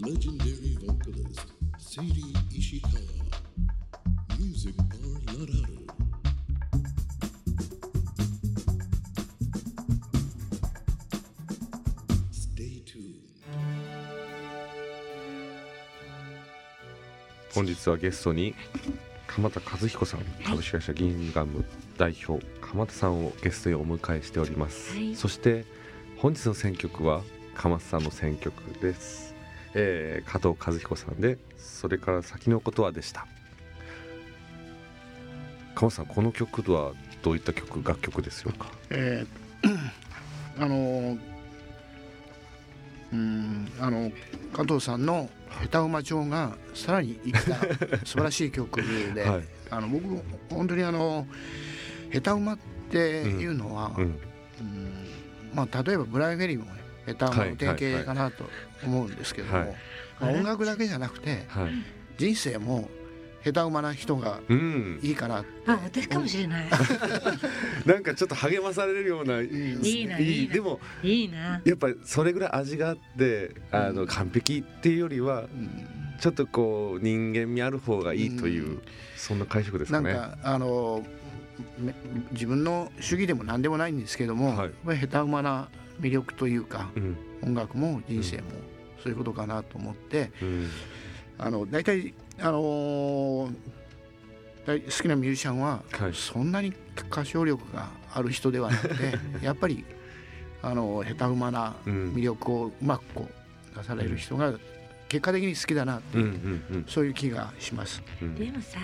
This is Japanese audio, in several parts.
legendary vocalist Sadie Ishikawa. Music Bar Lararu. Stay tuned. 本日はゲストに鎌田和彦さん株式会社ギンガム代表鎌田さんをゲストにお迎えしております、はいそして本日の選曲は鎌田さんの選曲です、えー加藤和彦さんでそれから先のことはでした。鎌田さんこの曲はどういった曲楽曲ですよか？えーあのーうんあの加藤さんの「下手馬町」がさらに生きた 素晴らしい曲で、はい。あの僕本当にあの下手馬っていうのは、うん。うん。まあ、例えばブライフェリーもね下手馬の典型かなと思うんですけども、はいまあ、音楽だけじゃなくてはい。人生も下手馬な人がうん。いいかなあ私かもしれない。なんかちょっと励まされるようないいいないいな。でもいいな。やっぱりそれぐらい味があってあの完璧っていうよりはうん。ちょっとこう人間味ある方がいいという、うん。そんな解釈ですかね。なんかあのめ自分の主義でも何でもないんですけども、はい。下手馬な魅力というかうん。音楽も人生もそういうことかなと思って、うん。あの大体あの大好きなミュージシャンは、はい。そんなに歌唱力がある人ではなくて やっぱりあの下手馬なうん。魅力をうまくこう出される人が結果的に好きだなってうんういう、んうん。そういう気がします。うん。でもさ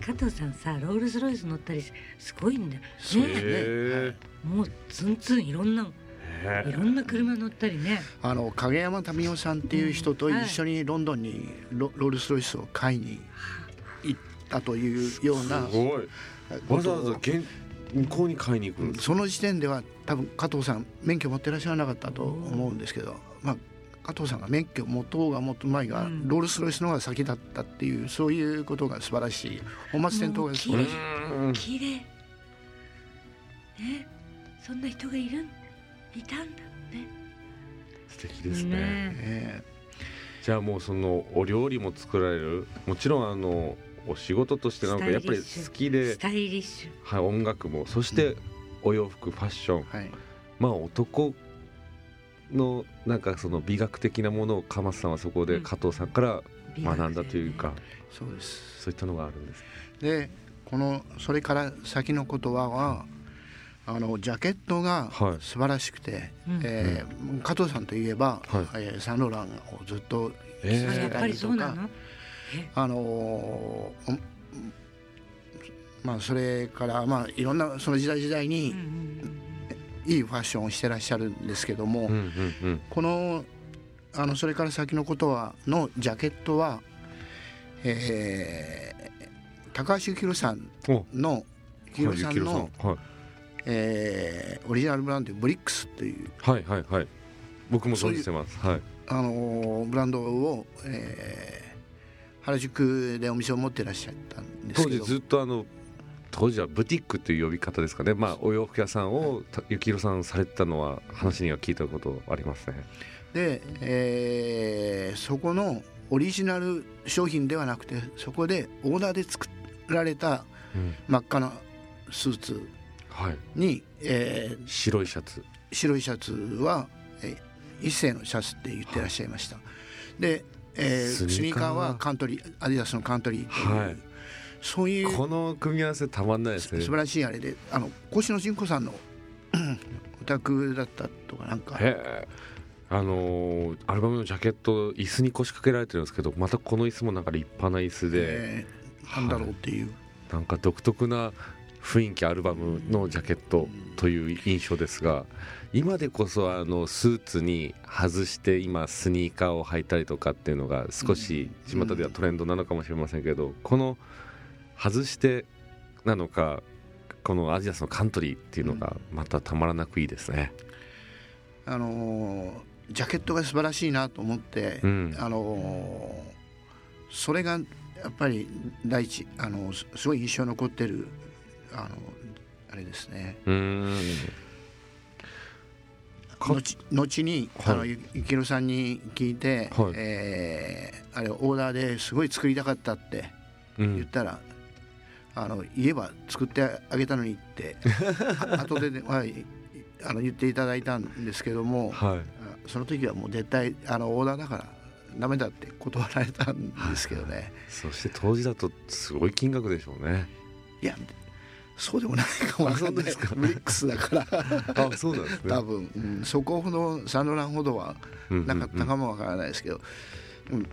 加藤さんさロールスロイス乗ったりすごいんだよね。へもうツンツンいろんなえいろんな車乗ったりね。あの影山民生さんっていう人と一緒にロンドンにロロールスロイスを買いに行ったというようなすごい。わざわざ現向こうに買いに行くんですその時点では多分加藤さん免許持ってらっしゃらなかったと思うんですけど、まあ、加藤さんが免許持とうが持つ前がうん。ロールスロイスの方が先だったっていうそういうことが素晴らしい。本末転倒が素晴らしい。うん。綺麗。ね。そんな人がいるん？いたんだね素敵ですね。ね。えじゃあもうそのお料理も作られる。もちろんあのお仕事としてなんかやっぱり好きで。ス、タイリッシュ。はい、音楽も。そしてお洋服ファッション。えはい。まあ男のなんかその美学的なものを鎌田さんはそこでうん。加藤さんから美学学んだというか、そうです。そういったのがあるんです。でこのそれから先の言葉はあのジャケットがはい。素晴らしくて、うん。えー加藤さんといえば、はい。えーサンローランをずっとえあやっぱりそうなの？あのーうんまあそれからまあいろんなその時代時代うんにうんいいファッションをしてらっしゃるんですけども、うんうんうん。このあのそれから先のことはのジャケットは、えー高橋幸宏さんおの幸宏さんの、はいえーオリジナルブランドブリックスという、はいはいはい。僕も存じてます。はい。あのーブランドを、えー原宿でお店を持ってらっしゃったんですけど。当時ずっとあの当時はブティックという呼び方ですかね。まあお洋服屋さんをた幸宏さんされてたのは話には聞いたことありますね。で、えーそこのオリジナル商品ではなくてそこでオーダーで作られたうん。真っ赤なスーツはい。に、えー白いシャツ。白いシャツは、えー一世のシャツって言ってらっしゃいました、で、えースニーカーは？カントリーアディダスのカントリー。という、はい。そういうこの組み合わせたまんないですね。素晴らしいあれであの越野純子さんの お宅だったとかなんか。へえあのーアルバムのジャケット椅子に腰掛けられてるんですけどまたこの椅子もなんか立派な椅子で、えーなんだろうっていう、なんか独特な雰囲気アルバムのジャケットという印象ですが今でこそあのスーツに外して今スニーカーを履いたりとかっていうのが少し巷ではトレンドなのかもしれませんけどこの外してなのかこのアジアスのカントリーっていうのがまたたまらなくいいですね。あのージャケットが素晴らしいなと思って、うんあのーそれがやっぱり第一あのすすごい印象に残ってるあのあれですね。後後に、はい。あのゆゆきろさんに聞いて、はい。えーあれオーダーですごい作りたかったってうん。言ったら、あの言えば作ってあげたのにってあ 後で、ねはい、あの言っていただいたんですけども、はい。あその時はもう絶対あのオーダーだからダメだって断られたんですけどね、そして当時だとすごい金額でしょうね。い、やそうでもないかもわかんないあそうですかブリックスだからあそうなんですね。多分、うん。そこほどサンドランほどはうんうんうん。なかったかもわからないですけど、うん。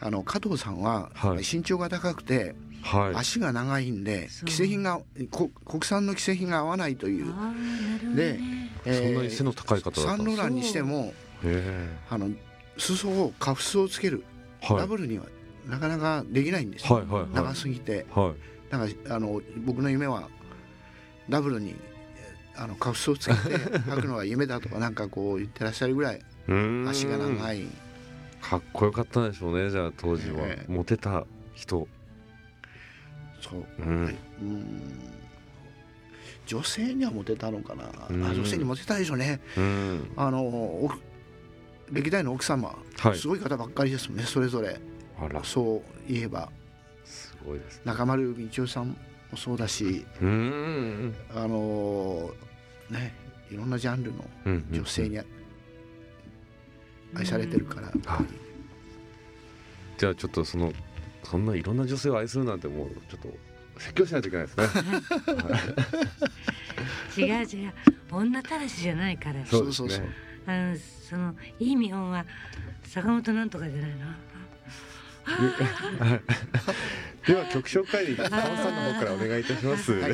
あの加藤さんははい。身長が高くて、はい。足が長いんで既製品がこ国産の既製品が合わないという、ああなるほどでね。えーそんなに背の高い方サンロランにしてもへあの裾をカフスをつける、えはい。ダブルにはなかなかできないんですよ、はいはいはい。長すぎて。はいだからあの僕の夢はダブルにえーあのカフスをつけて 履くのが夢だとかなんかこう言ってらっしゃるぐらい足が長い。かっこよかったんでしょうねじゃあ当時は、ええ。モテた人。そう。うん。うん。女性にはモテたのかな、うん。あ女性にモテたでしょうね。うん。あのお歴代の奥様、はい。すごい方ばっかりですもんねそれぞれ。そう言えばいですね。中丸道夫さんもそうだしあのねいろんなジャンルのうんうん女性に愛されてるから、はいじゃあちょっとそのそんないろんな女性を愛するなんてもうちょっと説教しないといけないですね。違う違う。女たらしじゃないから。そうですそうそうねあのそのいい見本は坂本なんとかじゃないの？では曲紹介に川さんの方からお願いいたします、はい。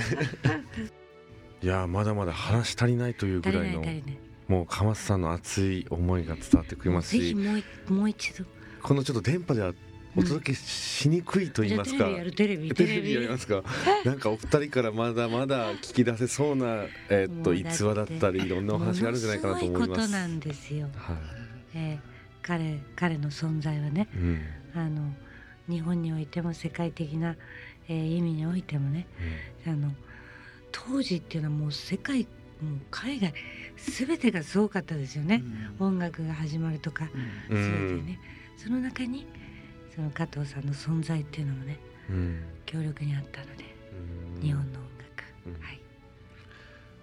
いやーまだまだ話し足りないというぐらいい足りない。もう鎌瀬さんの熱い思いが伝わってくれますぜひしもう一度。このちょっと電波ではお届けしにくいと言いますか、じゃあテレビテレビやりますか。なんかお二人からまだまだ聞き出せそうな、えーっと逸話だったりいろんなお話があるんじゃないかなと思いものすごます。いことなんですよ、はい。えー彼彼の存在はねうん。あの日本においても世界的な、えー意味においてもねあの当時っていうのはもう世界もう海外全てがすごかったですよね、音楽が始まるとかう全んてね。その中にその加藤さんの存在っていうのもねうん。強力にあったのでうん。日本の音楽、うん。はい。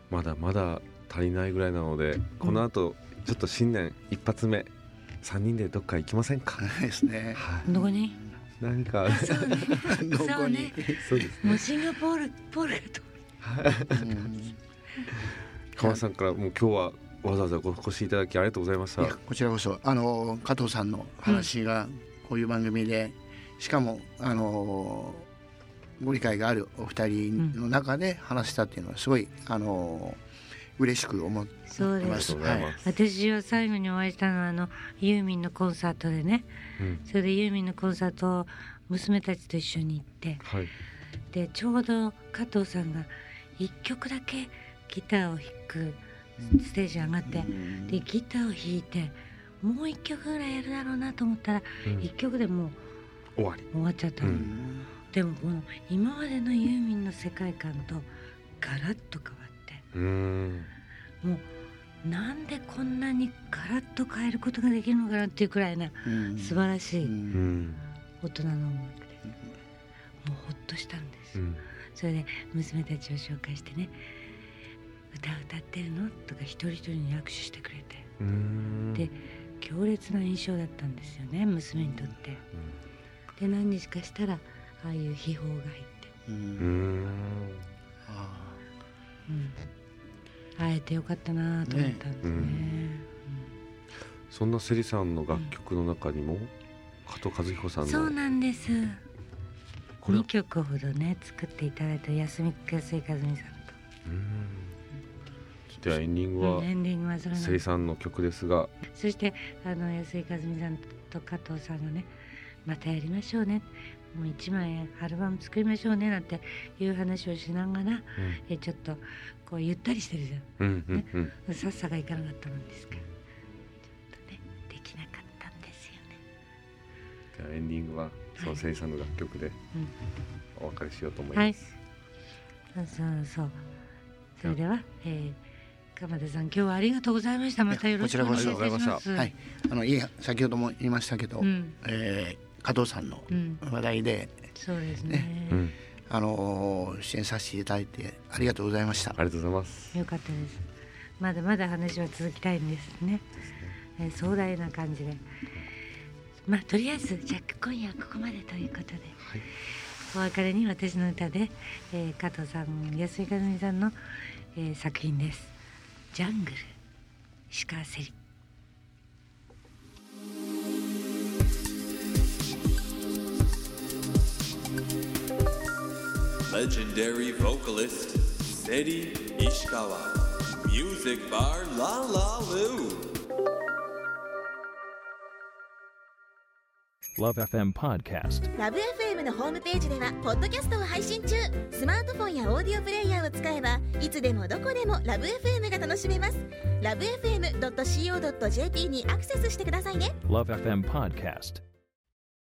まだまだ足りないぐらいなのでこの後ちょっと新年一発目3人でどっか行きませんか、ですね。はい、どこに？何か。そうね。どこに？そうね。そうですね。もうシンガポールポールがと。うん川さんからもう今日はわざわざお越しいただきありがとうございました。こちらこそ。あの加藤さんの話がこういう番組で、しかもあのご理解があるお二人の中で話したっていうのはすごいあの嬉しく思ってそうでます。す。ありがとうございはい。私は最後にお会いしたのはあのユーミンのコンサートでね。うん。それでユーミンのコンサートを娘たちと一緒に行って。はい。でちょうど加藤さんが1曲だけギターを弾くステージに上がってでギターを弾いてもう1曲ぐらいやるだろうなと思ったらうん。1曲でもう終わり。終わっちゃったの、うん。でもこの今までのユーミンの世界観とガラッと変わってもうなんでこんなにガラッと変えることができるのかなっていうくらいなうん。素晴らしいうん。大人の音楽でもうほっとしたんです、うん。それで娘たちを紹介してね「歌歌ってるの?」とか一人一人に握手してくれて。で強烈な印象だったんですよね娘にとって。で何日かしたらああいう秘宝が入って、ううん。うん、会えてよかったなと思ったんですね。ね。そんなセリさんの楽曲の中にも加藤和彦さうんんそうのなんです。これ2曲ほどね作っていただいた安見安井和美さんと。うん。ではエンディングはうんエンディングはそれなんセリさんの曲ですが。そしてあの安井和美さんと加藤さんがねまたやりましょうねもう一枚アルバム作りましょうねなんていう話をしながらえちょっとこうゆったりしてるじうん。うんうんうん。ゃんさっさがいかなかったもんですか。らちょっとねできなかったんですよね。ではエンディングはそのセリさんの楽曲でお別れしようと思いはいます。そうそうそう。それでは、えー鎌田さん今日はありがとうございました。またよろしくお願いしこちらこそありがとうございまますはい、あのいい先ほども言いましたけど、うん。えー加藤さんのうん。話題で、そうですね。うん。あのー出演させていただいてありがとうございました。あ。りがとうございます。よかったです。まだまだ話は続きたいんですね、えー壮大な感じで。まあとりあえずじゃあ今夜はここまでということで、お別れに私の歌で、えー加藤さん安井和美さんの、えー作品です「ジャングル石川せり」Legendary vocalist Seri Ishikawa. Music bar La La Lu. Love FM Podcast. ラブ f m のホームページではポッドキャストを配信中スマートフォンやオーディオプレイヤーを使えばいつでもどこでもラブ f m が楽しめますラブ FM.co.jp にアクセスしてくださいね Love FM Podcast.